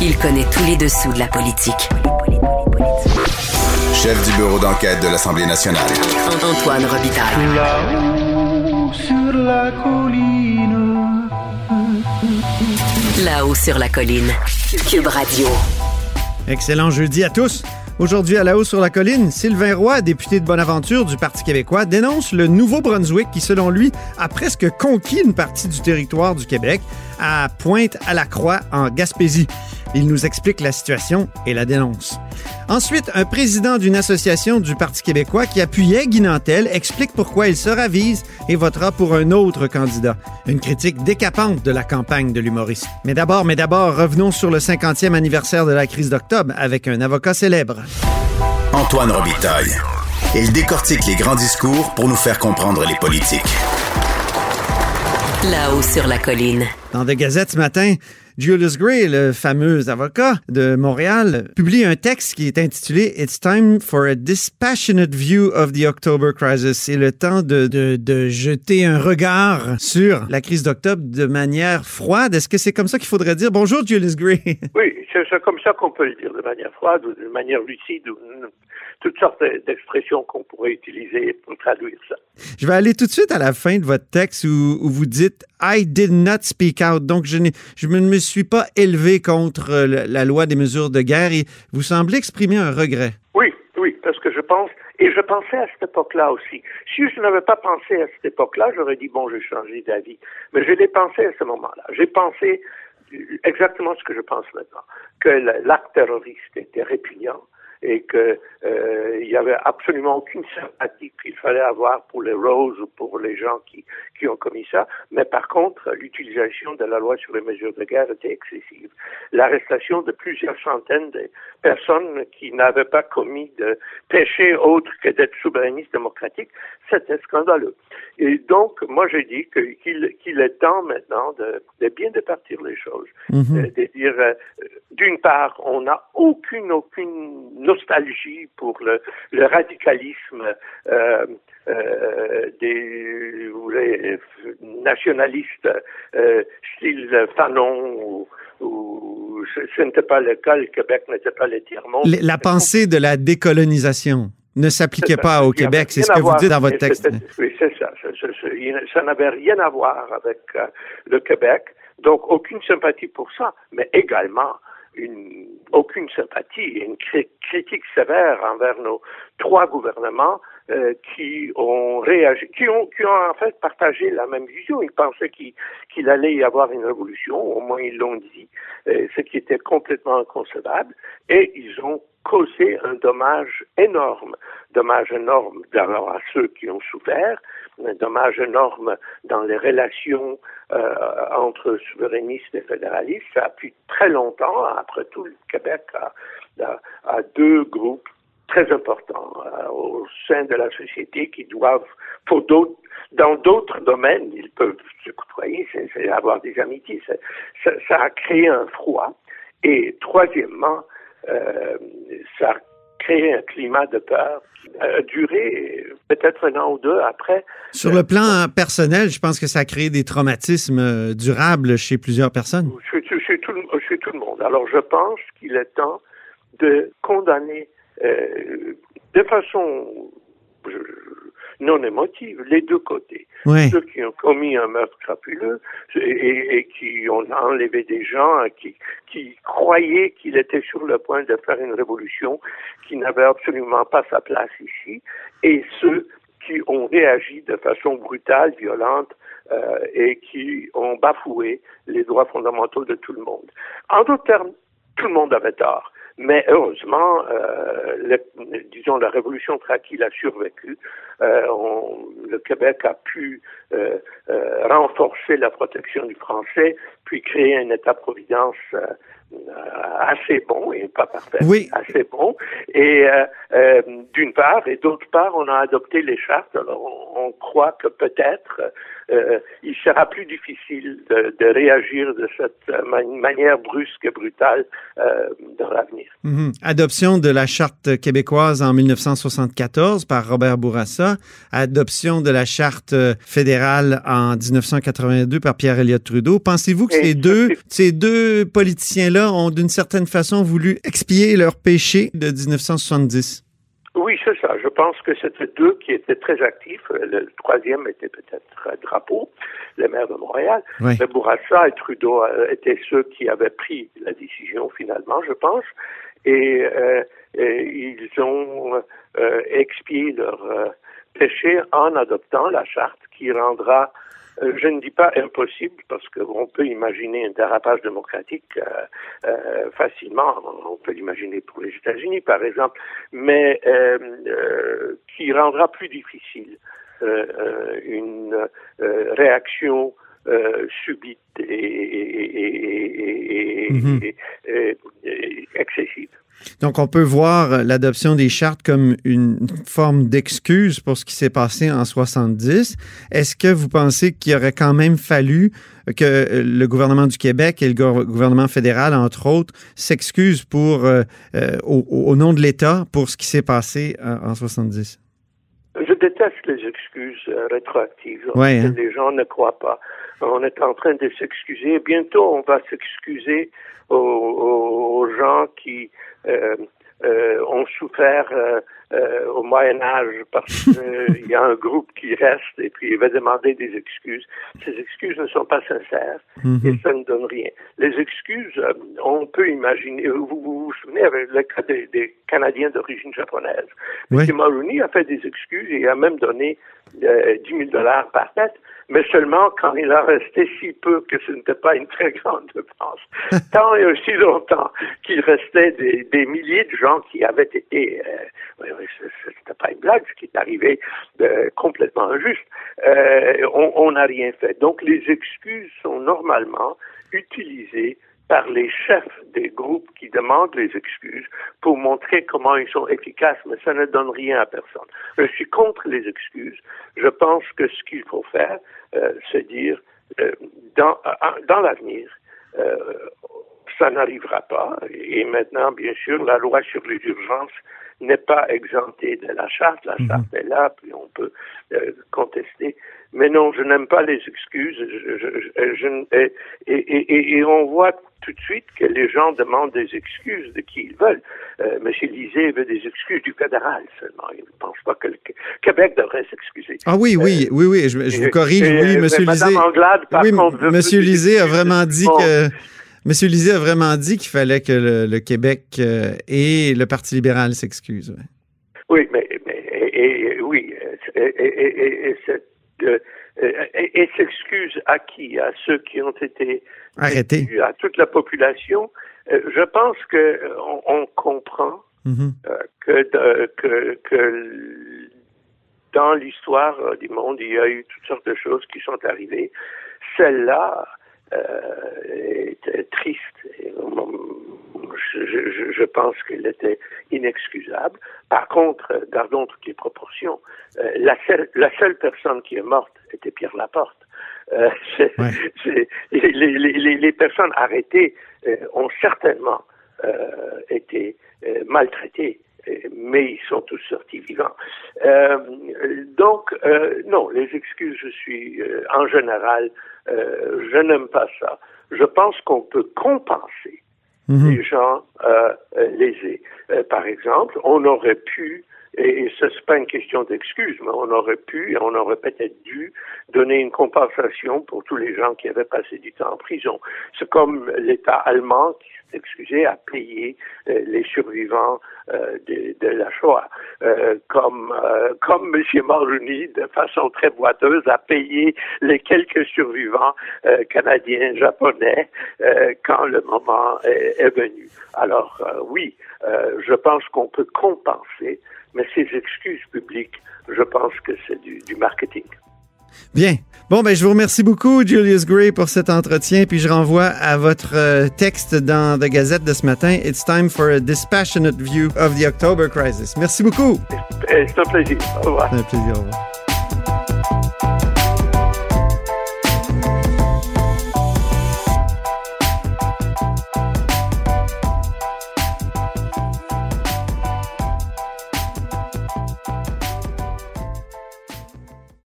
Il connaît tous les dessous de la politique. Chef du bureau d'enquête de l'Assemblée nationale. Antoine Robitaille. Là-haut sur la colline. Là-haut sur la colline. Cube Radio. Excellent jeudi à tous. Aujourd'hui, à la haut sur la colline, Sylvain Roy, député de Bonaventure du Parti québécois, dénonce le Nouveau-Brunswick qui, selon lui, a presque conquis une partie du territoire du Québec à Pointe-à-la-Croix en Gaspésie. Il nous explique la situation et la dénonce. Ensuite, un président d'une association du Parti québécois qui appuyait Guy Nantel explique pourquoi il se ravise et votera pour un autre candidat. Une critique décapante de la campagne de l'humoriste. Mais d'abord, mais d'abord, revenons sur le 50e anniversaire de la crise d'octobre avec un avocat célèbre. Antoine Robitaille. Il décortique les grands discours pour nous faire comprendre les politiques. Là-haut sur la colline. Dans The Gazette ce matin, Julius Gray, le fameux avocat de Montréal, publie un texte qui est intitulé It's time for a dispassionate view of the October crisis. C'est le temps de, de, de, jeter un regard sur la crise d'octobre de manière froide. Est-ce que c'est comme ça qu'il faudrait dire? Bonjour, Julius Gray? Oui, c'est comme ça qu'on peut le dire, de manière froide ou de manière lucide, ou toutes sortes d'expressions qu'on pourrait utiliser pour traduire ça. Je vais aller tout de suite à la fin de votre texte où, où vous dites I did not speak out. Donc, je, je ne me suis pas élevé contre la loi des mesures de guerre et vous semblez exprimer un regret. Oui, oui, parce que je pense, et je pensais à cette époque-là aussi. Si je n'avais pas pensé à cette époque-là, j'aurais dit, bon, j'ai changé d'avis. Mais je l'ai pensé à ce moment-là. J'ai pensé exactement ce que je pense maintenant, que l'acte terroriste était répugnant, et qu'il euh, y avait absolument aucune sympathie qu'il fallait avoir pour les roses ou pour les gens qui, qui ont commis ça. Mais par contre, l'utilisation de la loi sur les mesures de guerre était excessive. L'arrestation de plusieurs centaines de personnes qui n'avaient pas commis de péché autre que d'être souverainistes démocratiques, c'était scandaleux. Et donc, moi, j'ai dit qu'il est temps maintenant de, de bien départir les choses, Mhm. de dire, euh, d'une part, on n'a aucune, aucune nostalgie pour le, le radicalisme euh, euh, des vous voulez, nationalistes euh, style Fanon ou, ou ce, ce n'était pas le cas, le Québec n'était pas le tiers-monde. La pensée de la décolonisation ne s'appliquait pas au Québec, c'est ce que vous dites dans votre texte. Oui, c'est ça. N'avait rien à voir avec euh, le Québec. Donc, aucune sympathie pour ça, mais également une, aucune sympathie et une cri critique sévère envers nos trois gouvernements euh, qui ont réagi, qui ont, en fait partagé la même vision. Ils pensaient qu'il qu'il allait y avoir une révolution, au moins ils l'ont dit, euh, ce qui était complètement inconcevable, et ils ont causé un dommage énorme, dommage énorme d'abord à ceux qui ont souffert, un dommage énorme dans les relations euh, entre souverainistes et fédéralistes. Ça a pris très longtemps, après tout, le Québec a, deux groupes très importants euh, au sein de la société qui doivent, dans d'autres domaines, ils peuvent se côtoyer, c'est avoir des amitiés. Ça, ça, a créé un froid. Et troisièmement, euh, ça a créé un climat de peur a duré peut-être un an ou deux après. Sur le plan personnel, je pense que ça a créé des traumatismes durables chez plusieurs personnes. Chez, chez, tout, chez tout le monde. Alors je pense qu'il est temps de condamner euh, de façon je, non émotive les deux côtés. Oui. Ceux qui ont commis un meurtre crapuleux et, et qui ont enlevé des gens, qui, qui croyaient qu'il était sur le point de faire une révolution qui n'avait absolument pas sa place ici, et ceux qui ont réagi de façon brutale, violente, euh, et qui ont bafoué les droits fondamentaux de tout le monde. En d'autres termes, tout le monde avait tort. Mais heureusement, euh, le, disons, la révolution tranquille a survécu. Euh, on, le Québec a pu euh, renforcer la protection du français, puis créer un État-providence assez bon, et pas parfait, oui. assez bon. Et d'une part, et d'autre part, on a adopté les chartes. Alors, on, on croit que peut-être euh, il sera plus difficile de, de réagir de cette manière brusque et brutale euh, dans l'avenir. -hmm. Adoption de la charte québécoise en 1974 par Robert Bourassa, adoption de la charte fédérale en 1982 par Pierre Elliott Trudeau. Pensez-vous que et ces deux, ces deux politiciens-là ont d'une certaine façon voulu expier leur péché de 1970. Oui, c'est ça. Je pense que c'était deux qui étaient très actifs. Le troisième était peut-être Drapeau, le maire de Montréal. Oui. Mais Bourassa et Trudeau euh, étaient ceux qui avaient pris la décision finalement, je pense. Et, euh, et ils ont euh, expié leur euh, péché en adoptant la charte qui rendra euh, je ne dis pas impossible parce qu'on peut imaginer un dérapage démocratique euh, euh, facilement. On peut l'imaginer pour les États-Unis, par exemple, mais euh, euh, qui rendra plus difficile euh, euh, une euh, réaction euh, subite et, et- et- et- Mhm. et- excessive. Donc, on peut voir l'adoption des chartes comme une forme d'excuse pour ce qui s'est passé en 70. Est-ce que vous pensez qu'il aurait quand même fallu que le gouvernement du Québec et le gouver- gouvernement fédéral, entre autres, s'excusent pour, euh, euh, au, au nom de l'État pour ce qui s'est passé en, en 70? Je déteste les excuses euh, rétroactives. Ouais, hein. Les gens ne croient pas. On est en train de s'excuser. Bientôt, on va s'excuser aux, aux- aux gens qui euh, euh, ont souffert euh, au Moyen Âge parce qu'il y a un groupe qui reste et puis il va demander des excuses. Ces excuses ne sont pas sincères et ça ne donne rien. Les excuses, euh, on peut imaginer. Vous vous, vous souvenez avec le cas des, des Canadiens d'origine japonaise. Oui. M. Mulroney a fait des excuses et a même donné euh, 10 000 dollars par tête, mais seulement quand il a resté si peu que ce n'était pas une très grande dépense. Tant et aussi longtemps qu'il restait des, des milliers de gens qui avaient été, euh, ce- c'était pas une blague, ce qui est arrivé euh, complètement injuste, euh, on n'a rien fait. Donc les excuses sont normalement utilisées par les chefs des groupes qui demandent les excuses pour montrer comment ils sont efficaces, mais ça ne donne rien à personne. Je suis contre les excuses. Je pense que ce qu'il faut faire, euh, c'est dire, euh, dans, à- dans l'avenir, euh, ça n'arrivera pas. Et maintenant, bien sûr, la loi sur les urgences n'est pas exemptée de la charte. La charte est là, puis on peut euh, contester. Mais non, je n'aime pas les excuses. Je, je- je- et, et- et- et on voit tout de suite que les gens demandent des excuses de qui ils veulent. Euh, M. Lisée veut des excuses du fédéral seulement. Il ne pense pas que le Qu- Québec devrait s'excuser. Ah oui, oui, oui, oui, je, vous corrige, oui, Monsieur Madame Lisée. Anglade, par oui, contre, Monsieur Lisée a vraiment dit que Monsieur Lisée a vraiment dit qu'il fallait que le, le Québec euh, et le Parti libéral s'excusent. ouais. Oui, mais, mais et, et- oui, et, euh, s'excuse à qui? À ceux qui ont été Arrêtez. à toute la population. Euh, je pense que on, on comprend Mhm. euh, que, de- que, dans l'histoire du monde, il y a eu toutes sortes de choses qui sont arrivées. Celle-là euh, est triste. Et, euh, je, je- je pense qu'elle était inexcusable. Par contre, euh, gardons toutes les proportions. Euh, la, seule, la seule personne qui est morte était Pierre Laporte. Euh, Ouais. les, les- les- les personnes arrêtées euh, ont certainement euh, été euh, maltraités, euh, mais ils sont tous sortis vivants. Euh, donc, euh, non, les excuses, je suis euh, en général, je n'aime pas ça. Je pense qu'on peut compenser Mhm. les gens lésés. Par exemple, on aurait pu, et, ça c'est pas une question d'excuse, mais on aurait pu, et on aurait peut-être dû donner une compensation pour tous les gens qui avaient passé du temps en prison. C'est comme l'État allemand qui excusé à payer euh, les survivants euh, de, de la Shoah, Euh, comme comme M. Mulroney, de façon très boiteuse, a payé les quelques survivants canadiens, japonais, quand le moment est, venu. Alors oui, je pense qu'on peut compenser, mais ces excuses publiques, je pense que c'est du marketing. Bien. Bon, ben, je vous remercie beaucoup, Julius Gray, pour cet entretien. Puis je renvoie à votre euh, texte dans The Gazette de ce matin. It's time for a dispassionate view of the October crisis. Merci beaucoup. C'est un plaisir. Au revoir. Un plaisir. Au revoir.